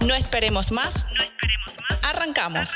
No esperemos más. Arrancamos.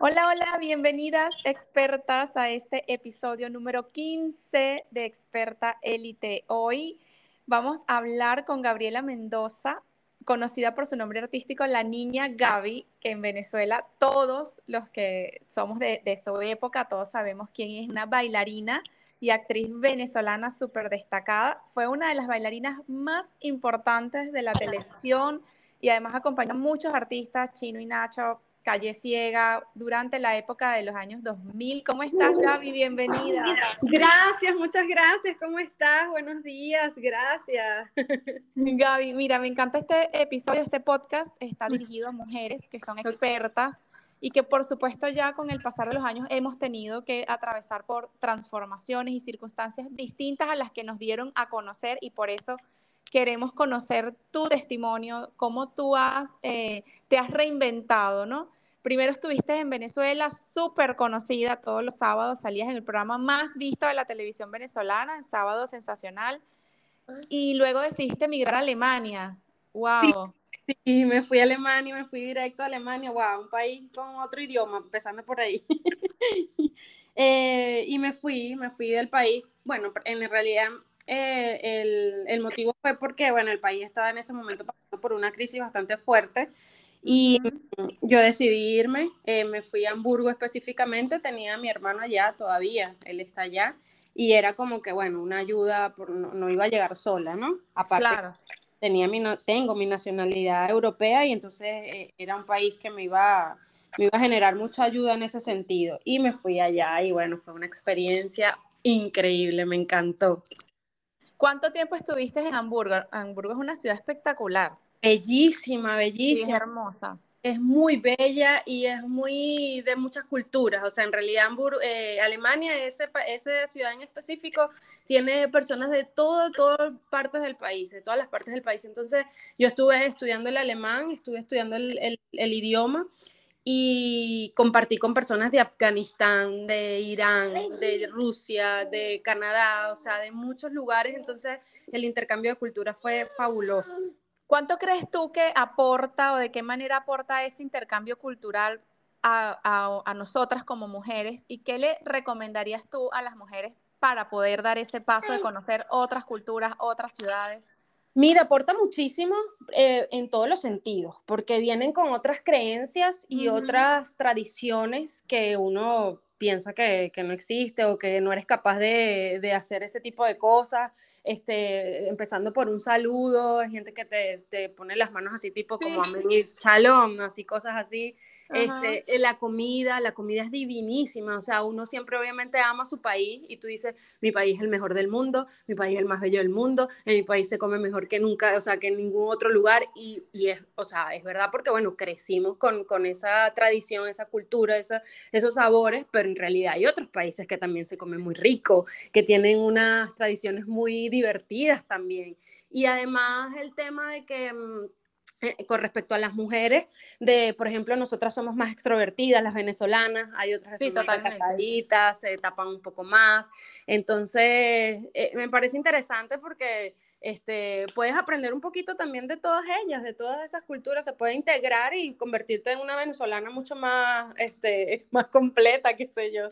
Hola, hola, bienvenidas expertas a este episodio número 15 de Experta Élite. Hoy vamos a hablar con Gabriela Mendoza, conocida por su nombre artístico, la niña Gaby, que en Venezuela todos los que somos de, de su época, todos sabemos quién es una bailarina y actriz venezolana súper destacada. Fue una de las bailarinas más importantes de la televisión y además acompañó a muchos artistas, Chino y Nacho, Calle Ciega, durante la época de los años 2000. ¿Cómo estás, Gaby? Bienvenida. Gracias, muchas gracias. ¿Cómo estás? Buenos días, gracias. Gaby, mira, me encanta este episodio, este podcast. Está dirigido a mujeres que son expertas y que por supuesto ya con el pasar de los años hemos tenido que atravesar por transformaciones y circunstancias distintas a las que nos dieron a conocer y por eso queremos conocer tu testimonio, cómo tú has, eh, te has reinventado, ¿no? Primero estuviste en Venezuela, súper conocida, todos los sábados salías en el programa más visto de la televisión venezolana, en Sábado Sensacional, y luego decidiste emigrar a Alemania. ¡Wow! Sí, me fui a Alemania, me fui directo a Alemania, wow, un país con otro idioma, empezando por ahí. Eh, y me fui, me fui del país. Bueno, en realidad eh, el, el, motivo fue porque, bueno, el país estaba en ese momento pasando por una crisis bastante fuerte y yo decidí irme, eh, me fui a Hamburgo específicamente, tenía a mi hermano allá todavía, él está allá, y era como que, bueno, una ayuda, por, no, no iba a llegar sola, ¿no? Aparte, claro tenía mi, tengo mi nacionalidad europea y entonces eh, era un país que me iba, me iba a generar mucha ayuda en ese sentido. Y me fui allá y bueno, fue una experiencia increíble, me encantó. ¿Cuánto tiempo estuviste en Hamburgo? Hamburgo es una ciudad espectacular. Bellísima, bellísima. hermosa es muy bella y es muy de muchas culturas. O sea, en realidad eh, Alemania, ese, esa ciudad en específico, tiene personas de todo, todas partes del país, de todas las partes del país. Entonces, yo estuve estudiando el alemán, estuve estudiando el, el, idioma y compartí con personas de Afganistán, de Irán, de Rusia, de Canadá, o sea, de muchos lugares. Entonces, el intercambio de cultura fue fabuloso. ¿Cuánto crees tú que aporta o de qué manera aporta ese intercambio cultural a, nosotras como mujeres? ¿Y qué le recomendarías tú a las mujeres para poder dar ese paso de conocer otras culturas, otras ciudades? Mira, aporta muchísimo eh, en todos los sentidos, porque vienen con otras creencias y otras tradiciones que uno piensa que, no existe o que no eres capaz de, hacer ese tipo de cosas, este, empezando por un saludo, gente que te, pone las manos así tipo como sí. chalón, así cosas así, este, eh, la comida, la comida es divinísima, o sea, uno siempre obviamente ama su país y tú dices, mi país es el mejor del mundo, mi país es el más bello del mundo, en mi país se come mejor que nunca, o sea, que en ningún otro lugar y, y es, o sea, es verdad porque, bueno, crecimos con, con esa tradición, esa cultura, esa, esos sabores, pero en realidad hay otros países que también se comen muy rico, que tienen unas tradiciones muy divertidas también. Y además el tema de que mm, con respecto a las mujeres, de, por ejemplo, nosotras somos más extrovertidas, las venezolanas, hay otras que son más se tapan un poco más. Entonces, eh, me parece interesante porque este, puedes aprender un poquito también de todas ellas, de todas esas culturas, se puede integrar y convertirte en una venezolana mucho más, este, más completa, qué sé yo.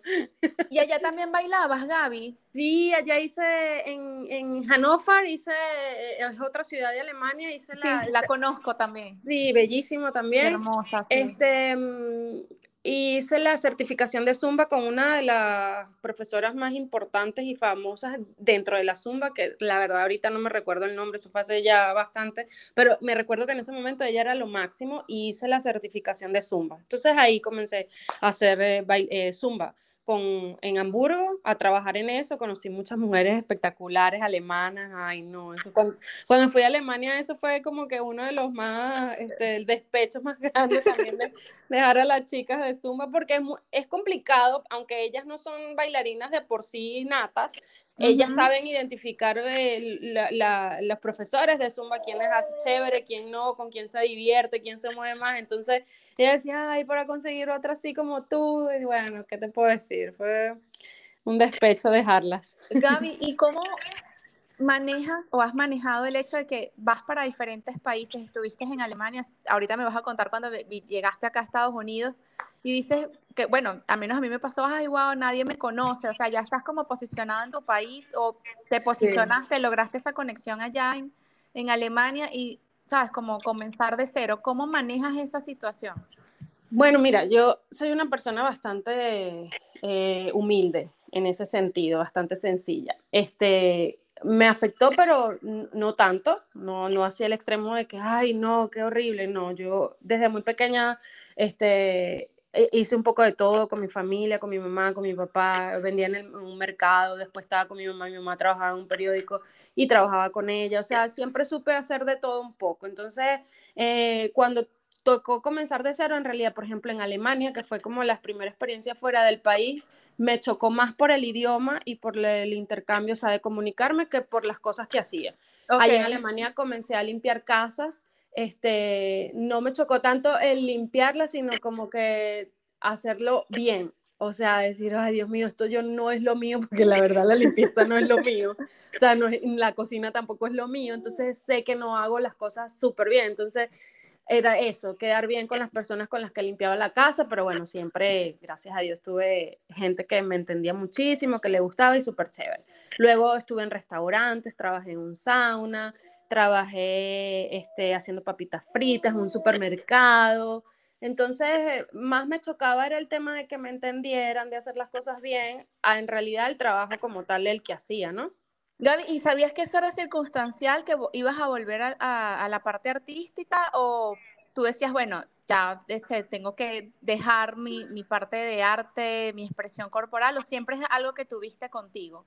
¿Y allá también bailabas, Gaby? Sí, allá hice en, en Hannover, hice, eh, es otra ciudad de Alemania, hice la... la conozco también. Sí, bellísimo también. Hermosa, Este, mm, hice la certificación de Zumba con una de las profesoras más importantes y famosas dentro de la Zumba, que la verdad ahorita no me recuerdo el nombre, eso fue hace ya bastante, pero me recuerdo que en ese momento ella era lo máximo y hice la certificación de Zumba. Entonces ahí comencé a hacer eh, eh, Zumba con, en Hamburgo a trabajar en eso, conocí muchas mujeres espectaculares alemanas, ay no, eso cuando, cuando fui a Alemania eso fue como que uno de los más, este, el despecho más grande también de dejar a las chicas de Zumba, porque es, es complicado, aunque ellas no son bailarinas de por sí natas, ellas saben identificar los profesores de Zumba, quién les hace chévere, quién no, con quién se divierte, quién se mueve más. Entonces, ella decía, ay, para conseguir otra así como tú. Y bueno, ¿qué te puedo decir? Fue un despecho dejarlas. Gaby, ¿y cómo manejas o has manejado el hecho de que vas para diferentes países? Estuviste en Alemania, ahorita me vas a contar cuando llegaste acá a Estados Unidos y dices que, bueno, al menos a mí me pasó, ay, wow, nadie me conoce, o sea, ya estás como posicionada en tu país o te posicionaste, lograste esa conexión allá en, en Alemania y, sabes, como comenzar de cero. ¿Cómo manejas esa situación? Bueno, mira, yo soy una persona bastante eh, humilde en ese sentido, bastante sencilla. Este, me afectó, pero no tanto, no, no hacia el extremo de que, ay, no, qué horrible, no, yo desde muy pequeña, este, e, hice un poco de todo con mi familia, con mi mamá, con mi papá, vendía en, un mercado, después estaba con mi mamá, mi mamá trabajaba en un periódico y trabajaba con ella, o sea, siempre supe hacer de todo un poco. Entonces, eh, cuando tocó comenzar de cero, en realidad, por ejemplo, en Alemania, que fue como la primera experiencia fuera del país, me chocó más por el idioma y por el intercambio, o sea, de comunicarme, que por las cosas que hacía. Allá en Alemania comencé a limpiar casas este, no me chocó tanto el limpiarla, sino como que hacerlo bien. O sea, decir, ay Dios mío, esto yo no es lo mío, porque la verdad la limpieza no es lo mío. O sea, no la cocina tampoco es lo mío. Entonces sé que no hago las cosas súper bien. Entonces era eso, quedar bien con las personas con las que limpiaba la casa, pero bueno, siempre, gracias a Dios, tuve gente que me entendía muchísimo, que le gustaba y súper chévere. Luego estuve en restaurantes, trabajé en un sauna, trabajé este, haciendo papitas fritas en un supermercado. Entonces, más me chocaba era el tema de que me entendieran, de hacer las cosas bien, a en realidad el trabajo como tal el que hacía, ¿no? Gaby, ¿y sabías que eso era circunstancial, que ibas a volver a, la parte artística o tú decías, bueno, ya este, tengo que dejar mi, mi parte de arte, mi expresión corporal, o siempre es algo que tuviste contigo?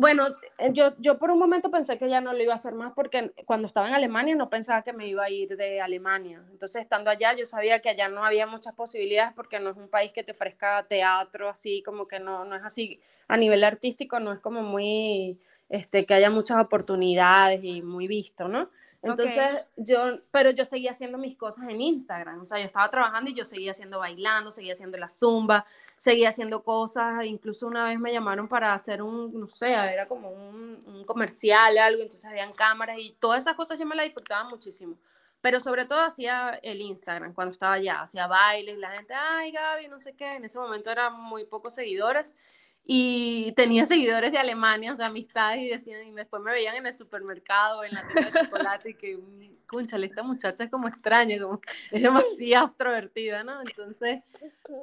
Bueno, eh, yo, yo por un momento pensé que ya no lo iba a hacer más porque cuando estaba en Alemania no pensaba que me iba a ir de Alemania. Entonces, estando allá, yo sabía que allá no había muchas posibilidades porque no es un país que te ofrezca teatro, así como que no, no es así a nivel artístico, no es como muy este, que haya muchas oportunidades y muy visto, ¿no? Entonces yo, pero yo seguía haciendo mis cosas en Instagram, o sea, yo estaba trabajando y yo seguía haciendo bailando, seguía haciendo la zumba, seguía haciendo cosas, incluso una vez me llamaron para hacer un, no sé, era como un, un comercial, algo, entonces habían cámaras y todas esas cosas yo me las disfrutaba muchísimo pero sobre todo hacía el Instagram cuando estaba allá, hacía bailes, la gente, ay Gaby, no sé qué, en ese momento eran muy pocos seguidores y tenía seguidores de Alemania, o sea, amistades, y decían, y después me veían en el supermercado, en la tienda de chocolate, y que, cúnchale, esta muchacha es como extraña, como, es demasiado extrovertida, ¿no? Entonces,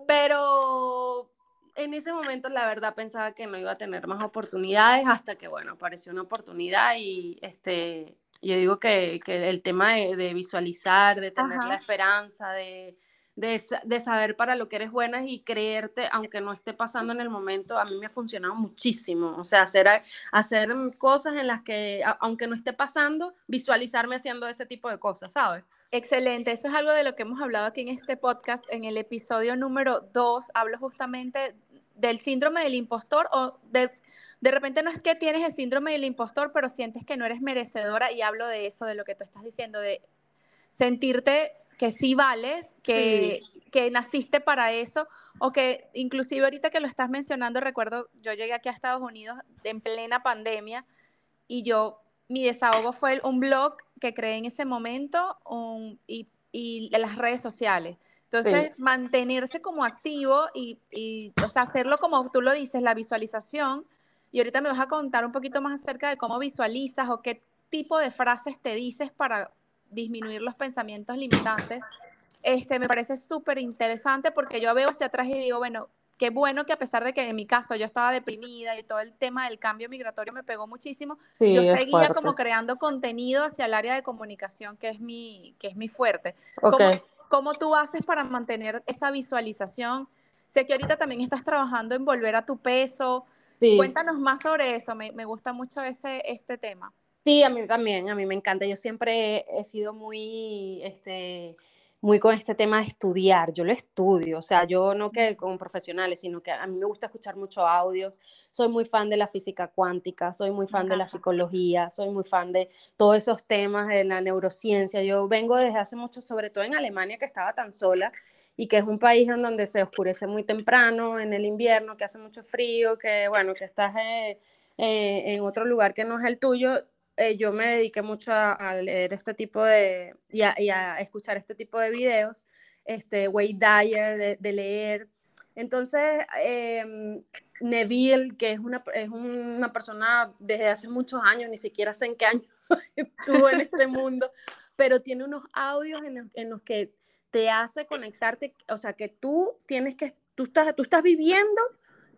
pero en ese momento la verdad pensaba que no iba a tener más oportunidades hasta que, bueno, apareció una oportunidad y, este, yo digo que, que el tema de, visualizar, de tener la esperanza, de de, saber para lo que eres buena y creerte, aunque no esté pasando en el momento, a mí me ha funcionado muchísimo. O sea, hacer, hacer cosas en las que, aunque no esté pasando, visualizarme haciendo ese tipo de cosas, ¿sabes? Excelente, eso es algo de lo que hemos hablado aquí en este podcast. En el episodio número 2 hablo justamente del síndrome del impostor o de, de repente no es que tienes el síndrome del impostor, pero sientes que no eres merecedora y hablo de eso, de lo que tú estás diciendo, de sentirte que sí vales, que, que naciste para eso, o que inclusive ahorita que lo estás mencionando, recuerdo, yo llegué aquí a Estados Unidos en plena pandemia y yo, mi desahogo fue un blog que creé en ese momento y, y las redes sociales. Entonces, mantenerse como activo y, y, o sea, hacerlo como tú lo dices, la visualización. Y ahorita me vas a contar un poquito más acerca de cómo visualizas o qué tipo de frases te dices para disminuir los pensamientos limitantes, este, me parece súper interesante porque yo veo hacia atrás y digo, bueno, qué bueno que a pesar de que en mi caso yo estaba deprimida y todo el tema del cambio migratorio me pegó muchísimo, yo seguía como creando contenido hacia el área de comunicación que es mi, que es mi fuerte. ¿Cómo, tú haces para mantener esa visualización? Sé que ahorita también estás trabajando en volver a tu peso. Cuéntanos más sobre eso, me, me, gusta mucho ese, este tema. Sí, a mí también, a mí me encanta. Yo siempre he sido muy, este, muy con este tema de estudiar. Yo lo estudio, o sea, yo no que con profesionales, sino que a mí me gusta escuchar mucho audios. Soy muy fan de la física cuántica, soy muy fan de la psicología, soy muy fan de todos esos temas de la neurociencia. Yo vengo desde hace mucho, sobre todo en Alemania, que estaba tan sola y que es un país en donde se oscurece muy temprano en el invierno, que hace mucho frío, que bueno, que estás eh, eh, en otro lugar que no es el tuyo eh, yo me dediqué mucho a, leer este tipo de, y a, escuchar este tipo de videos, este, Wade Dyer, de, leer. Entonces, em, Neville, que es una, es una persona desde hace muchos años, ni siquiera sé en qué año estuvo en este mundo, pero tiene unos audios en los, que te hace conectarte, o sea, que tú tienes que, tú estás, tú estás viviendo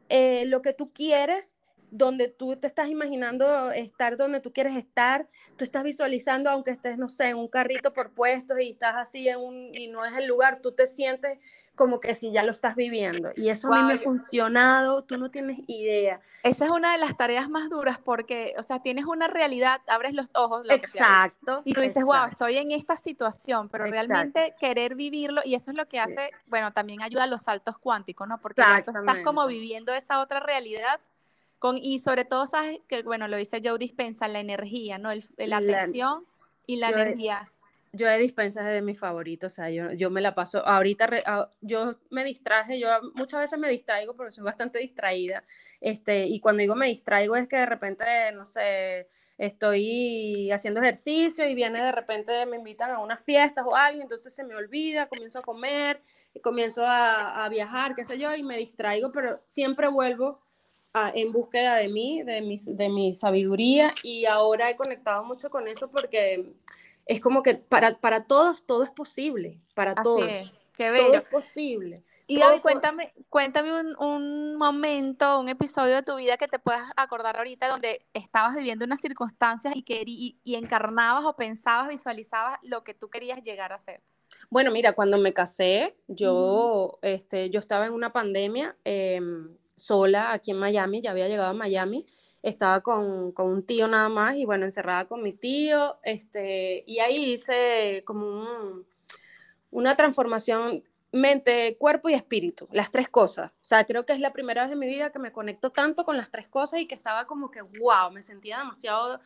eh, lo que tú quieres donde tú te estás imaginando estar donde tú quieres estar, tú estás visualizando, aunque estés, no sé, en un carrito por puestos y estás así en un, y no es el lugar, tú te sientes como que si ya lo estás viviendo. Y eso a mí me ha funcionado, tú no tienes idea. Esa es una de las tareas más duras porque, o sea, tienes una realidad, abres los ojos. exacto. y tú dices, wow, estoy en esta situación, pero realmente querer vivirlo, y eso es lo que hace, bueno, también ayuda a los saltos cuánticos, ¿no? Porque tú estás como viviendo esa otra realidad y sobre todo, sabes que, bueno, lo dice Joe Dispensa, la energía, ¿no? la atención y la energía. yo de Dispensa es de mis favoritos, o sea, yo, yo me la paso, ahorita ah, yo me distraje, yo muchas veces me distraigo porque soy bastante distraída, este, y cuando digo me distraigo es que de repente, no sé, estoy haciendo ejercicio y viene de repente, me invitan a unas fiestas o algo, entonces se me olvida, comienzo a comer, y comienzo a, a viajar, qué sé yo, y me distraigo, pero siempre vuelvo en búsqueda de mí, de mi, de mi sabiduría y ahora he conectado mucho con eso porque es como que para, para todos todo es posible, para todos. Qué bello. Todo es posible. Y Gaby, cuéntame, cuéntame un, un, momento, un episodio de tu vida que te puedas acordar ahorita donde estabas viviendo unas circunstancias y, que, y, encarnabas o pensabas, visualizabas lo que tú querías llegar a ser. Bueno, mira, cuando me casé, yo, este, yo estaba en una pandemia, eh, sola aquí en Miami, ya había llegado a Miami, estaba con, con, un tío nada más y bueno, encerrada con mi tío, este, y ahí hice como una transformación mente, cuerpo y espíritu, las tres cosas. O sea, creo que es la primera vez en mi vida que me conecto tanto con las tres cosas y que estaba como que, wow, me sentía demasiado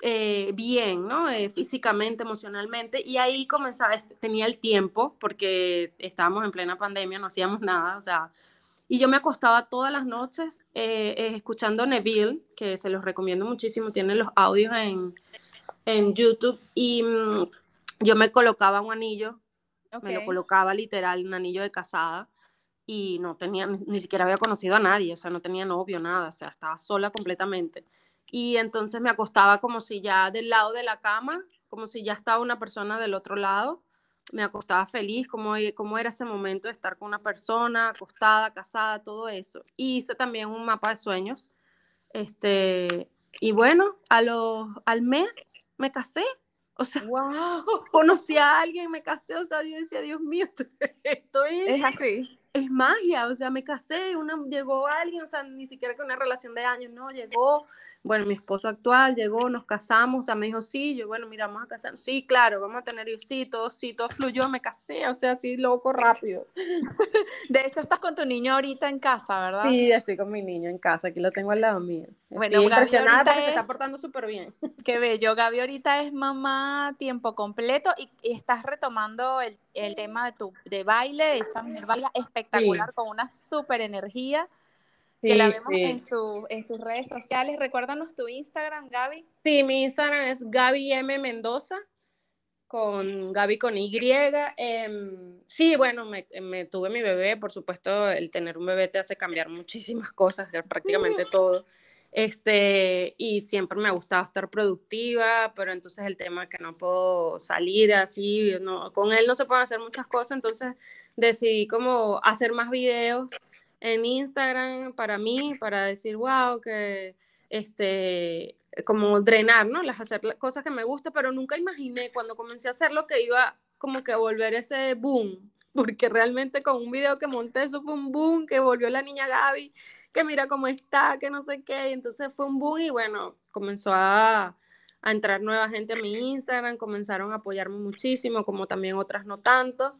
eh, bien, ¿no? Eh, físicamente, emocionalmente. Y ahí comenzaba, tenía el tiempo, porque estábamos en plena pandemia, no hacíamos nada, o sea, y yo me acostaba todas las noches eh, eh, escuchando Neville, que se los recomiendo muchísimo, tiene los audios en, en YouTube, y mm, yo me colocaba un anillo, me lo colocaba literal, un anillo de casada, y no tenía, ni, siquiera había conocido a nadie, o sea, no tenía novio, nada, o sea, estaba sola completamente. Y entonces me acostaba como si ya del lado de la cama, como si ya estaba una persona del otro lado, me acostaba feliz, cómo, cómo era ese momento de estar con una persona, acostada, casada, todo eso. Y hice también un mapa de sueños. Este, y bueno, a los, al mes me casé. O sea, conocí a alguien, me casé, o sea, yo decía, Dios mío, estoy... Es así es magia, o sea, me casé, una, llegó alguien, o sea, ni siquiera que una relación de años, no, llegó, bueno, mi esposo actual llegó, nos casamos, o sea, me dijo, sí, yo, bueno, mira, vamos a casar, sí, claro, vamos a tener hijos, sí, todo, sí, todo fluyó, me casé, o sea, así loco, rápido. De hecho, estás con tu niño ahorita en casa, ¿verdad? Sí, estoy con mi niño en casa, aquí lo tengo al lado mío. Bueno, impresionada porque se está portando súper bien. Qué bello, Gaby ahorita es mamá tiempo completo y, estás retomando el, el, tema de tu de baile, esa mujer baila espectacular con una súper energía que la vemos en, su, en sus redes sociales. Recuérdanos tu Instagram, Gaby. Sí, mi Instagram es Gaby M. Mendoza, con Gaby con Y. Em, sí, bueno, me, me, tuve mi bebé, por supuesto, el tener un bebé te hace cambiar muchísimas cosas, prácticamente todo. Este, y siempre me ha gustado estar productiva, pero entonces el tema que no puedo salir así, no, con él no se pueden hacer muchas cosas, entonces decidí como hacer más videos en Instagram para mí, para decir, wow, que este, como drenar, ¿no? Las hacer cosas que me gustan, pero nunca imaginé cuando comencé a hacerlo que iba como que a volver ese boom, porque realmente con un video que monté eso fue un boom, que volvió la niña Gaby, que mira cómo está, que no sé qué, y entonces fue un boom y bueno, comenzó a, a entrar nueva gente a mi Instagram, comenzaron a apoyarme muchísimo, como también otras no tanto.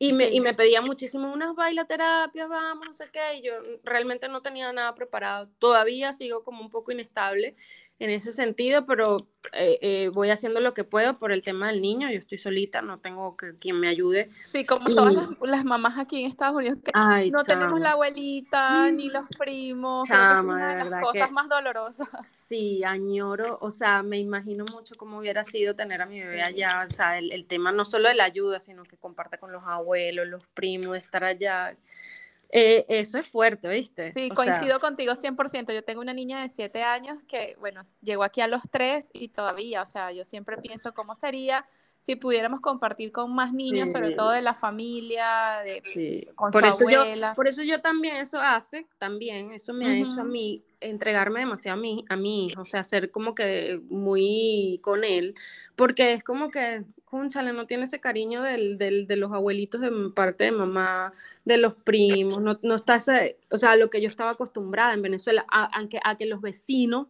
Y me, y me pedían muchísimo unas bailaterapias, vamos, no sé qué, y yo realmente no tenía nada preparado. Todavía sigo como un poco inestable en ese sentido, pero eh, eh, voy haciendo lo que puedo por el tema del niño. Yo estoy solita, no tengo que, quien me ayude. Sí, como todas las, mamás aquí en Estados Unidos, que no tenemos la abuelita ni los primos. Chama, es una las cosas más dolorosas. Sí, añoro, o sea, me imagino mucho cómo hubiera sido tener a mi bebé allá. O sea, el, el tema no solo de la ayuda, sino que comparte con los abuelos, los primos, de estar allá. Eh, eso es fuerte, ¿viste? Sí, coincido contigo 100%. Yo tengo una niña de 7 años que, bueno, llegó aquí a los 3 y todavía, o sea, yo siempre pienso cómo sería si pudiéramos compartir con más niños, sobre todo de la familia, de, con por eso Yo, por eso yo también, eso hace, también, eso me ha hecho a mí entregarme demasiado a mi, a mi hijo, o sea, ser como que muy con él, porque es como que, cónchale, no tiene ese cariño del, del, de los abuelitos de parte de mamá, de los primos, no, no está ese, o sea, lo que yo estaba acostumbrada en Venezuela, aunque a que los vecinos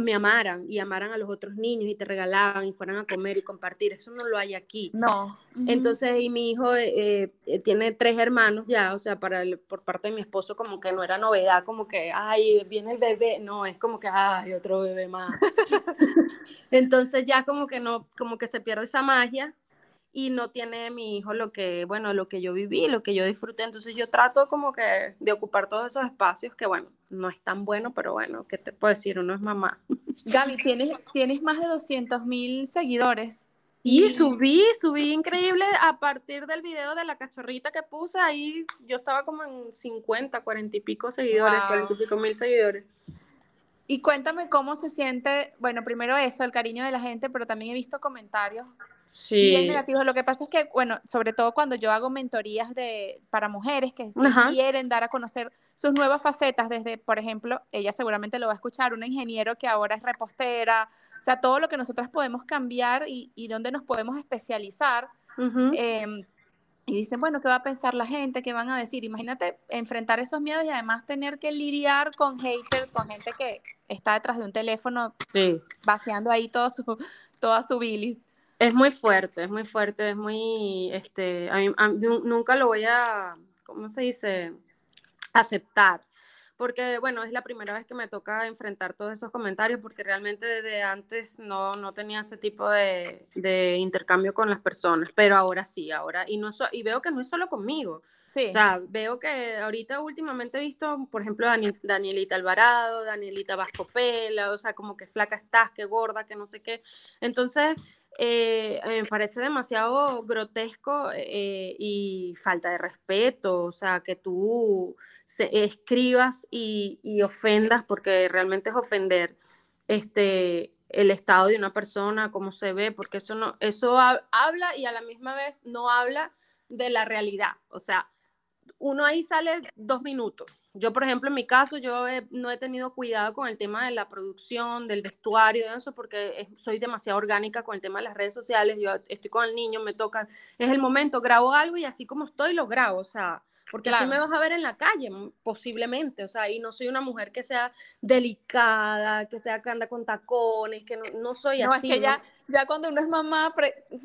me amaran y amaran a los otros niños y te regalaban y fueran a comer y compartir. Eso no lo hay aquí. No. Entonces, y mi hijo eh, eh, tiene tres hermanos ya, o sea, para por parte de mi esposo como que no era novedad, como que, ay, viene el bebé. No, es como que, ay, otro bebé más. Entonces ya como que no, como que se pierde esa magia y no tiene mi hijo lo que, bueno, lo que yo viví, lo que yo disfruté. Entonces yo trato como que de ocupar todos esos espacios que, bueno, no es tan bueno, pero bueno, ¿qué te puedo decir? Uno es mamá. Gaby, tienes, tienes más de 200 mil seguidores. Y subí, subí increíble a partir del video de la cachorrita que puse, ahí yo estaba como en 50, 40 y pico seguidores, 40 y pico mil seguidores. Y cuéntame cómo se siente, bueno, primero eso, el cariño de la gente, pero también he visto comentarios sí. bien negativos. Lo que pasa es que, bueno, sobre todo cuando yo hago mentorías de, para mujeres que, quieren dar a conocer sus nuevas facetas, desde, por ejemplo, ella seguramente lo va a escuchar, un ingeniero que ahora es repostera, o sea, todo lo que nosotras podemos cambiar y, y dónde nos podemos especializar. Em, y dicen, bueno, ¿qué va a pensar la gente? ¿Qué van a decir? Imagínate enfrentar esos miedos y además tener que lidiar con haters, con gente que está detrás de un teléfono vaciando ahí todo su, toda su bilis. Es muy fuerte, es muy fuerte, es muy, este, nunca lo voy a, ¿cómo se dice? Aceptar. Porque, bueno, es la primera vez que me toca enfrentar todos esos comentarios, porque realmente desde antes no, no tenía ese tipo de, de intercambio con las personas, pero ahora sí, ahora, y, no y veo que no es solo conmigo. O sea, veo que ahorita últimamente he visto, por ejemplo, Danielita Alvarado, Danielita Vascopela, o sea, como que flaca estás, que gorda, que no sé qué. Entonces, eh, me parece demasiado grotesco eh, y falta de respeto, o sea, que tú escribas y, ofendas, porque realmente es ofender este, el estado de una persona, cómo se ve, porque eso, no, eso habla y a la misma vez no habla de la realidad, o sea, uno ahí sale dos minutos yo, por ejemplo, en mi caso, yo no he tenido cuidado con el tema de la producción, del vestuario, de eso, porque soy demasiado orgánica con el tema de las redes sociales. Yo estoy con el niño, me toca, es el momento, grabo algo y así como estoy, lo grabo. O sea, porque así me vas a ver en la calle, posiblemente, o sea, y no soy una mujer que sea delicada, que sea que anda con tacones, que no, soy así. Es que ya, ya cuando uno es mamá,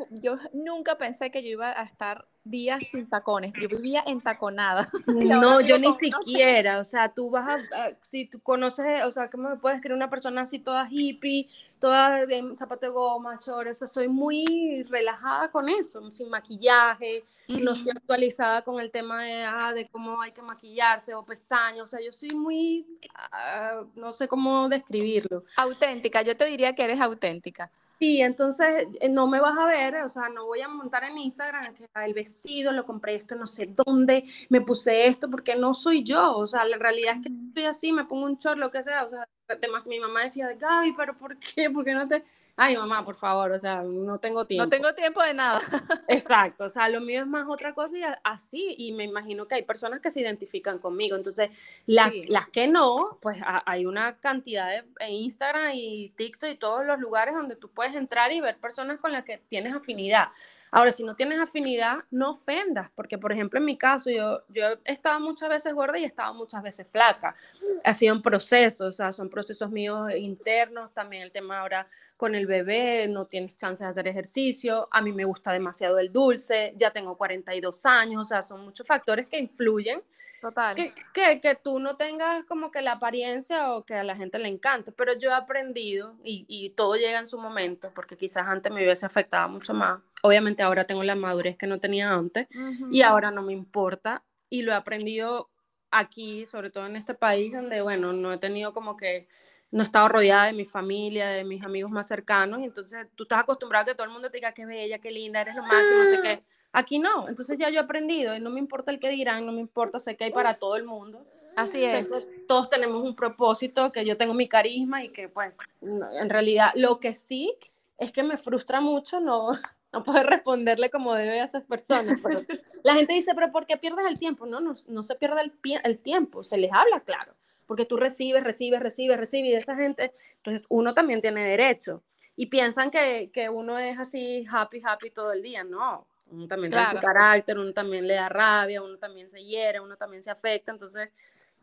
yo nunca pensé que yo iba a estar días sin tacones, yo vivía entaconada. No, yo ni siquiera, o sea, tú vas a, si tú conoces, o sea, ¿cómo me puedes creer una persona así toda hippie, toda de zapato de goma, chores, soy muy relajada con eso, sin maquillaje, no estoy actualizada con el tema de, ah, de cómo hay que maquillarse o pestañas, o sea, yo soy muy, ah, no sé cómo describirlo. Auténtica, yo te diría que eres auténtica. Sí, entonces eh, no me vas a ver, o sea, no voy a montar en Instagram que el vestido, lo compré esto no sé dónde, me puse esto, porque no soy yo, o sea, la realidad es que estoy así, me pongo un short, lo que sea, o sea, además mi mamá decía, Gaby, pero ¿por qué? ¿Por qué no te...? Ay, mamá, por favor, o sea, no tengo tiempo. No tengo tiempo de nada. Exacto, o sea, lo mío es más otra cosa y así, y me imagino que hay personas que se identifican conmigo, entonces las, las que no, pues hay una cantidad de en Instagram y TikTok y todos los lugares donde tú puedes entrar y ver personas con las que tienes afinidad. Ahora, si no tienes afinidad, no ofendas, porque por ejemplo en mi caso yo, yo he estado muchas veces gorda y he estado muchas veces flaca. Ha sido un proceso, o sea, son procesos míos internos, también el tema ahora con el bebé, no tienes chance de hacer ejercicio, a mí me gusta demasiado el dulce, ya tengo 42 años, o sea, son muchos factores que influyen Total. Que, que, que, tú no tengas como que la apariencia o que a la gente le encante, pero yo he aprendido y, y, todo llega en su momento, porque quizás antes me hubiese afectado mucho más. Obviamente ahora tengo la madurez que no tenía antes y ahora no me importa y lo he aprendido aquí, sobre todo en este país, donde, bueno, no he tenido como que, no he estado rodeada de mi familia, de mis amigos más cercanos, y entonces tú estás acostumbrado a que todo el mundo te diga qué bella, qué linda, eres lo máximo, no sé qué Aquí no, entonces ya yo he aprendido y no me importa el que dirán, no me importa, sé que hay para todo el mundo. Así es. todos tenemos un propósito, que yo tengo mi carisma y que pues en realidad lo que sí es que me frustra mucho no, no poder responderle como debe a esas personas. Pero la gente dice, pero ¿por qué pierdes el tiempo? No, no, no se pierde el, el tiempo, se les habla claro, porque tú recibes, recibes, recibes, recibes y de esa gente, entonces uno también tiene derecho. Y piensan que, que uno es así happy, happy todo el día, no uno también tiene su carácter, uno también le da rabia, uno también se hiere, uno también se afecta, entonces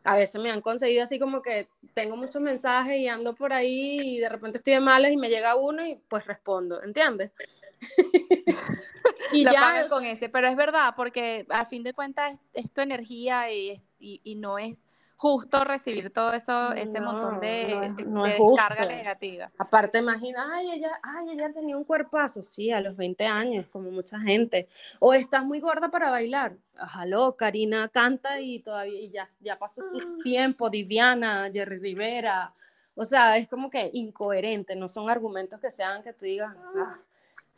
a veces me han conseguido así como que tengo muchos mensajes y ando por ahí y de repente estoy de malas y me llega uno y pues respondo, ¿entiendes? y ya con ese, pero es verdad, porque al fin de cuentas es, tu energía y, y, y no es justo recibir todo eso, ese montón de, no carga negativa. Aparte, imagina, ay ella, ay, ella tenía un cuerpazo, sí, a los 20 años, como mucha gente. O estás muy gorda para bailar. Jaló, Karina canta y todavía ya, ya pasó sus ah. tiempos, Diviana, Jerry Rivera. O sea, es como que incoherente, no son argumentos que sean que tú digas, ah,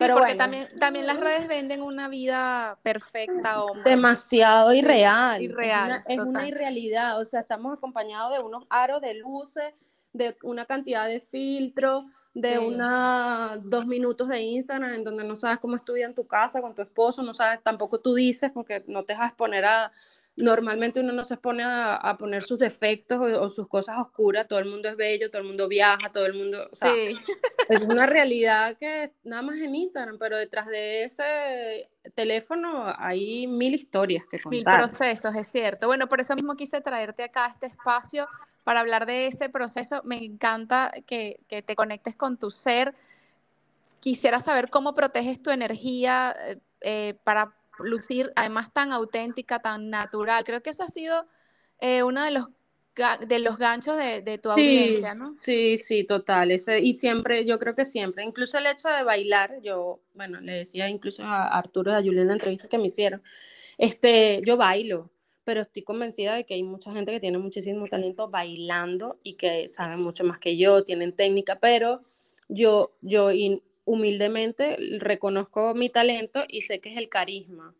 pero porque también, también las redes venden una vida perfecta o demasiado irreal. irreal es, una, irrealidad. O sea, estamos acompañados de unos aros de luces, de una cantidad de filtros, de una dos minutos de Instagram en donde no sabes cómo estudia en tu casa con tu esposo, no sabes, tampoco tú dices porque no te dejas exponer a, normalmente uno no se pone a, poner sus defectos o, sus cosas oscuras, todo el mundo es bello, todo el mundo viaja, todo el mundo, o sea, es una realidad que nada más en Instagram, pero detrás de ese teléfono hay mil historias que contar. Mil procesos, es cierto. Bueno, por eso mismo quise traerte acá a este espacio para hablar de ese proceso. Me encanta que, que te conectes con tu ser. Quisiera saber cómo proteges tu energía eh, eh para lucir además tan auténtica, tan natural. Creo que eso ha sido eh, uno de los de los ganchos de, tu audiencia, ¿no? Sí, sí, total. Ese, y siempre, yo creo que siempre, incluso el hecho de bailar, yo, bueno, le decía incluso a Arturo y a Julián en la entrevista que me hicieron, este, yo bailo, pero estoy convencida de que hay mucha gente que tiene muchísimo talento bailando y que saben mucho más que yo, tienen técnica, pero yo, yo humildemente reconozco mi talento y sé que es el carisma,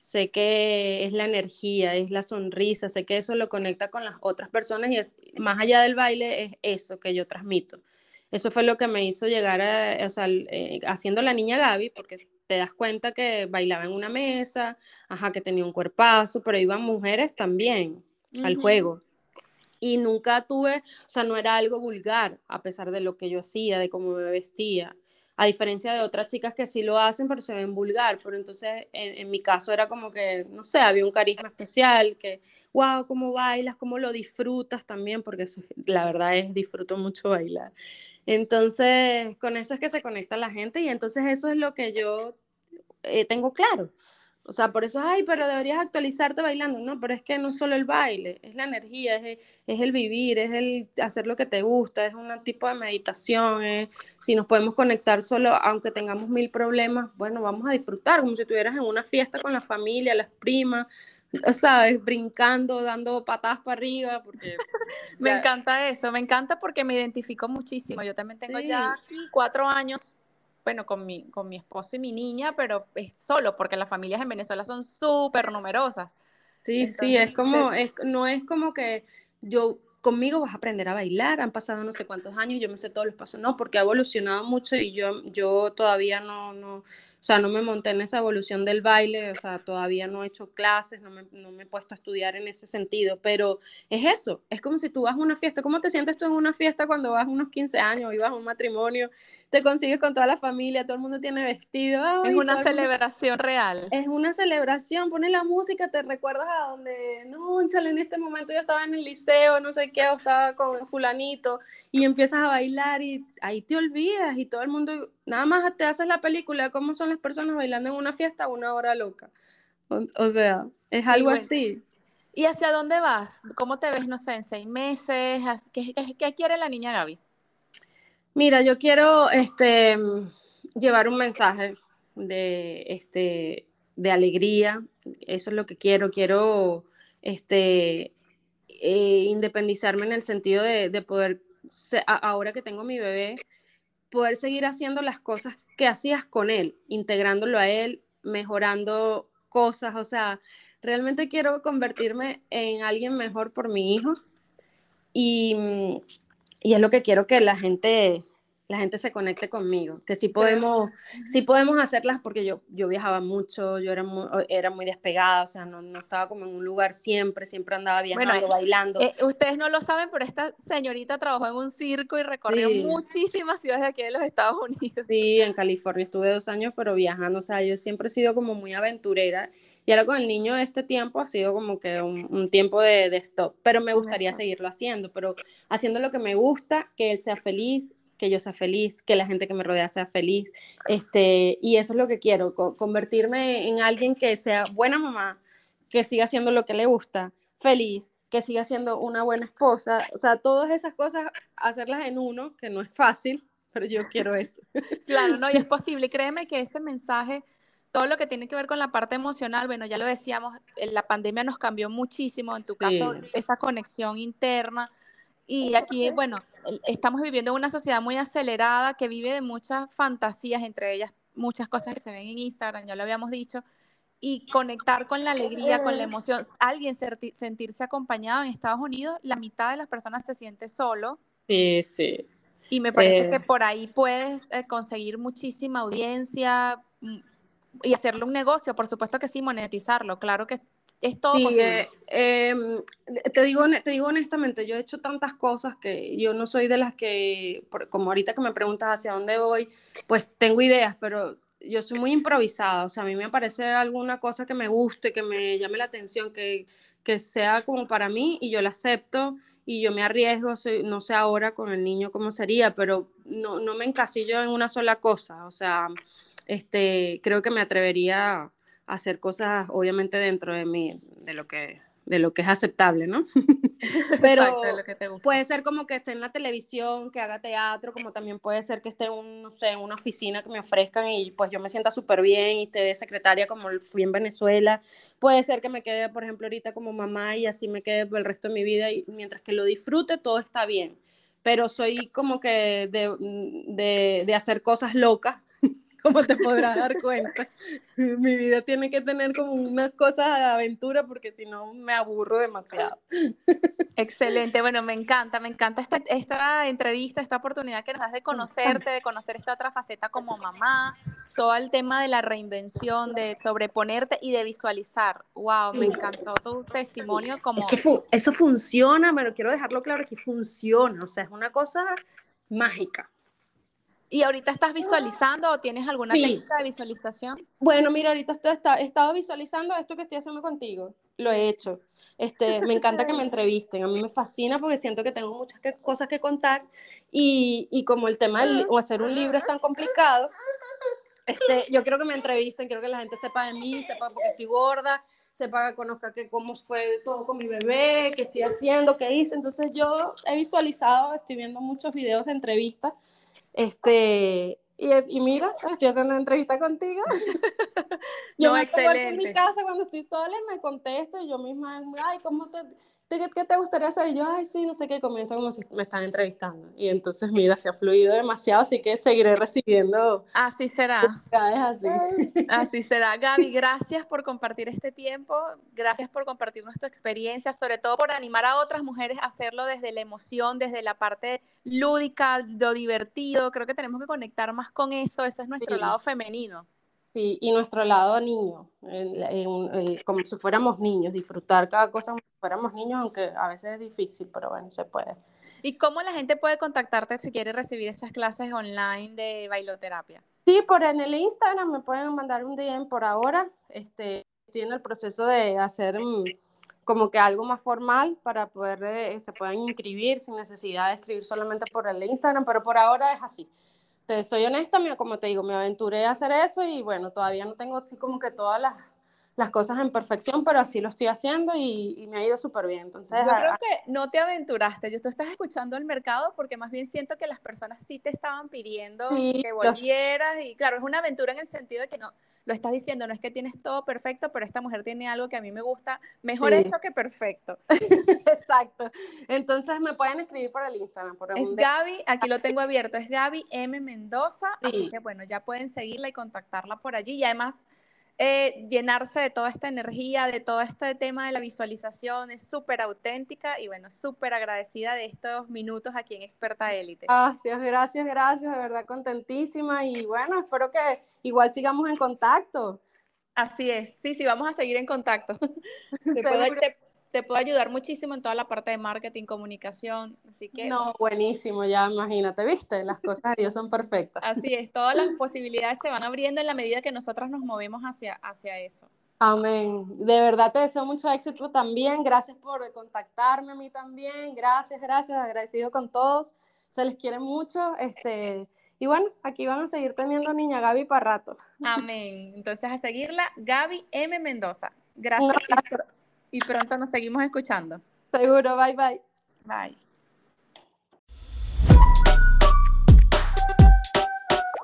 sé que es la energía, es la sonrisa, sé que eso lo conecta con las otras personas y es más allá del baile es eso que yo transmito. Eso fue lo que me hizo llegar a, o sea, eh, haciendo la niña Gaby, porque te das cuenta que bailaba en una mesa, ajá, que tenía un cuerpazo, pero iban mujeres también al juego. Y nunca tuve, o sea, no era algo vulgar, a pesar de lo que yo hacía, de cómo me vestía a diferencia de otras chicas que sí lo hacen, pero se ven vulgar. Pero entonces, en, mi caso era como que, no sé, había un carisma especial, que, wow, cómo bailas, cómo lo disfrutas también, porque la verdad es, disfruto mucho bailar. Entonces, con eso es que se conecta la gente y entonces eso es lo que yo eh, tengo claro. O sea, por eso, ay, pero deberías actualizarte bailando. No, pero es que no solo el baile, es la energía, es, es el vivir, es el hacer lo que te gusta, es un tipo de meditación. si nos podemos conectar solo, aunque tengamos mil problemas, bueno, vamos a disfrutar, como si estuvieras en una fiesta con la familia, las primas, ¿sabes? Brincando, dando patadas para arriba. Porque, me encanta eso, me encanta porque me identifico muchísimo. Yo también tengo ya cuatro años bueno, con mi, con mi esposo y mi niña, pero es solo, porque las familias en Venezuela son súper numerosas. Sí, sí, es como, es, no es como que yo conmigo vas a aprender a bailar, han pasado no sé cuántos años, yo me sé todos los pasos, no, porque ha evolucionado mucho y yo, yo todavía no, no, o sea, no me monté en esa evolución del baile, o sea, todavía no he hecho clases, no me, no me he puesto a estudiar en ese sentido, pero es eso, es como si tú vas a una fiesta, ¿cómo te sientes tú en una fiesta cuando vas a unos 15 años y vas a un matrimonio? Te consigues con toda la familia, todo el mundo tiene vestido. es una celebración real. Es una celebración, pones la música, te recuerdas a donde, no, chale, en este momento yo estaba en el liceo, no sé qué, o estaba con fulanito, y empiezas a bailar y ahí te olvidas y todo el mundo, nada más te haces la película cómo son las personas bailando en una fiesta una hora loca. O, sea, es algo así. ¿Y hacia dónde vas? ¿Cómo te ves, no sé, en seis meses? ¿Qué, qué, quiere la niña Gaby? Mira, yo quiero este, llevar un mensaje de, este, de alegría. Eso es lo que quiero. Quiero este, eh, independizarme en el sentido de, de poder, ahora que tengo mi bebé, poder seguir haciendo las cosas que hacías con él, integrándolo a él, mejorando cosas, o sea, realmente quiero convertirme en alguien mejor por mi hijo. Y, y es lo que quiero que la gente la gente se conecte conmigo, que sí podemos, sí podemos hacerlas porque yo, yo viajaba mucho, yo era muy, era muy despegada, o sea, no, no estaba como en un lugar siempre, siempre andaba viajando, bailando. Eh, ustedes no lo saben, pero esta señorita trabajó en un circo y recorrió muchísimas ciudades de aquí de los Estados Unidos. Sí, en California estuve dos años, pero viajando, o sea, yo siempre he sido como muy aventurera y ahora con el niño de este tiempo ha sido como que un, tiempo de, de, stop, pero me gustaría seguirlo haciendo, pero haciendo lo que me gusta, que él sea feliz, que yo sea feliz, que la gente que me rodea sea feliz. Este, y eso es lo que quiero, convertirme en alguien que sea buena mamá, que siga haciendo lo que le gusta, feliz, que siga siendo una buena esposa. O sea, todas esas cosas, hacerlas en uno, que no es fácil, pero yo quiero eso. Claro, no, y es posible. Créeme que ese mensaje todo lo que tiene que ver con la parte emocional, bueno, ya lo decíamos, la pandemia nos cambió muchísimo, en tu caso, esa conexión interna, y aquí, bueno, estamos viviendo en una sociedad muy acelerada que vive de muchas fantasías, entre ellas muchas cosas que se ven en Instagram, ya lo habíamos dicho, y conectar con la alegría, con la emoción. Alguien sentirse acompañado en Estados Unidos, la mitad de las personas se siente solo. Sí, sí. Y me parece que eh. por ahí puedes eh, conseguir muchísima audiencia mm, y hacerle un negocio, por supuesto que sí, monetizarlo, claro que es todo posible. Eh, em, te, digo, te digo honestamente, yo he hecho tantas cosas que yo no soy de las que, como ahorita que me preguntas hacia dónde voy, pues tengo ideas, pero yo soy muy improvisada, o sea, a mí me aparece alguna cosa que me guste, que me llame la atención, que, que sea como para mí y yo la acepto y yo me arriesgo, no sé ahora con el niño cómo sería, pero no, no me encasillo en una sola cosa, o sea, este, creo que me atrevería hacer cosas obviamente dentro de mí, de lo que de lo que es aceptable, ¿no? Pero puede ser como que esté en la televisión, que haga teatro, como también puede ser que esté en, un, no sé, en una oficina que me ofrezcan y pues yo me sienta súper bien y esté de secretaria como fui en Venezuela. Puede ser que me quede, por ejemplo, ahorita como mamá y así me quede por el resto de mi vida y mientras que lo disfrute todo está bien. Pero soy como que de, de, de hacer cosas locas como te podrás dar cuenta. Mi vida tiene que tener como unas cosas de aventura porque si no me aburro demasiado. Excelente, bueno, me encanta, me encanta esta, esta entrevista, esta oportunidad que nos das de conocerte, de conocer esta otra faceta como mamá, todo el tema de la reinvención, de sobreponerte y de visualizar. Wow, me encantó tu testimonio como... Eso, eso funciona, pero quiero dejarlo claro que funciona, o sea, es una cosa mágica. ¿Y ahorita estás visualizando o tienes alguna técnica de visualización? Bueno, mira, ahorita estoy, he estado visualizando esto que estoy haciendo contigo. Lo he hecho. Este, me encanta que me entrevisten. A mí me fascina porque siento que tengo muchas cosas que contar y, y como el tema de o hacer un libro es tan complicado, este, yo quiero que me entrevisten, quiero que la gente sepa de mí, sepa porque estoy gorda, sepa, que conozca que cómo fue todo con mi bebé, qué estoy haciendo, qué hice. Entonces yo he visualizado, estoy viendo muchos videos de entrevistas este, y, y, mira, estoy haciendo una entrevista contigo. yo no, me excelente. en mi casa cuando estoy sola y me contesto y yo misma, ay, ¿cómo te...? Qué, te gustaría hacer? Y yo, ay, sí, no sé qué, comienzo como si me están entrevistando. Y entonces, mira, se ha fluido demasiado, así que seguiré recibiendo. Así será. Así. así será. Gaby, gracias por compartir este tiempo, gracias por compartirnos tu experiencia, sobre todo por animar a otras mujeres a hacerlo desde la emoción, desde la parte lúdica, lo divertido. Creo que tenemos que conectar más con eso, ese es nuestro lado femenino. Sí, y nuestro lado niño, eh, como si fuéramos niños, disfrutar cada cosa como si fuéramos niños, aunque a veces es difícil, pero bueno, se puede. ¿Y cómo la gente puede contactarte si quiere recibir estas clases online de bailoterapia? Sí, por en el Instagram me pueden mandar un DM por ahora. Este, estoy en el proceso de hacer mm, como que algo más formal para poder, eh, se puedan inscribir sin necesidad de escribir solamente por el Instagram, pero por ahora es así soy honesta, como te digo, me aventuré a hacer eso y bueno, todavía no tengo así como que todas las, las cosas en perfección, pero así lo estoy haciendo y, me ha ido súper bien. Entonces, yo creo que no te aventuraste, yo tú estás escuchando el mercado porque más bien siento que las personas sí te estaban pidiendo que volvieras y claro, es una aventura en el sentido de que no, lo estás diciendo, no es que tienes todo perfecto, pero esta mujer tiene algo que a mí me gusta, mejor hecho que perfecto. Exacto. Entonces me pueden escribir por el Instagram. Por es Gaby, aquí lo tengo abierto, es Gaby M. Mendoza, así que bueno, ya pueden seguirla y contactarla por allí y además eh, llenarse de toda esta energía, de todo este tema de la visualización, es súper auténtica y bueno, súper agradecida de estos minutos aquí en Experta Élite. Gracias, gracias, gracias, de verdad contentísima y bueno, espero que igual sigamos en contacto. Así es, sí, sí, vamos a seguir en contacto. te puedo ayudar muchísimo en toda la parte de marketing, comunicación, así que... No, buenísimo, ya imagínate, viste, las cosas de Dios son perfectas. Así es, todas las posibilidades se van abriendo en la medida que nosotras nos movemos hacia, hacia eso. Amén. De verdad te deseo mucho éxito también. Gracias por contactarme a mí también. Gracias, gracias. Agradecido con todos. Se les quiere mucho. Este, y bueno, aquí van a seguir teniendo niña Gaby para rato. Amén. Entonces a seguirla, Gaby M. Mendoza. Gracias y pronto nos seguimos escuchando. Seguro, bye bye. Bye.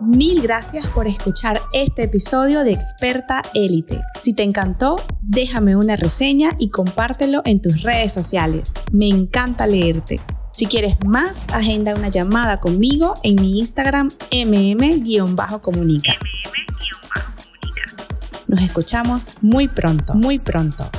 Mil gracias por escuchar este episodio de Experta Élite. Si te encantó, déjame una reseña y compártelo en tus redes sociales. Me encanta leerte. Si quieres más, agenda una llamada conmigo en mi Instagram mm-comunica. Nos escuchamos muy pronto, muy pronto.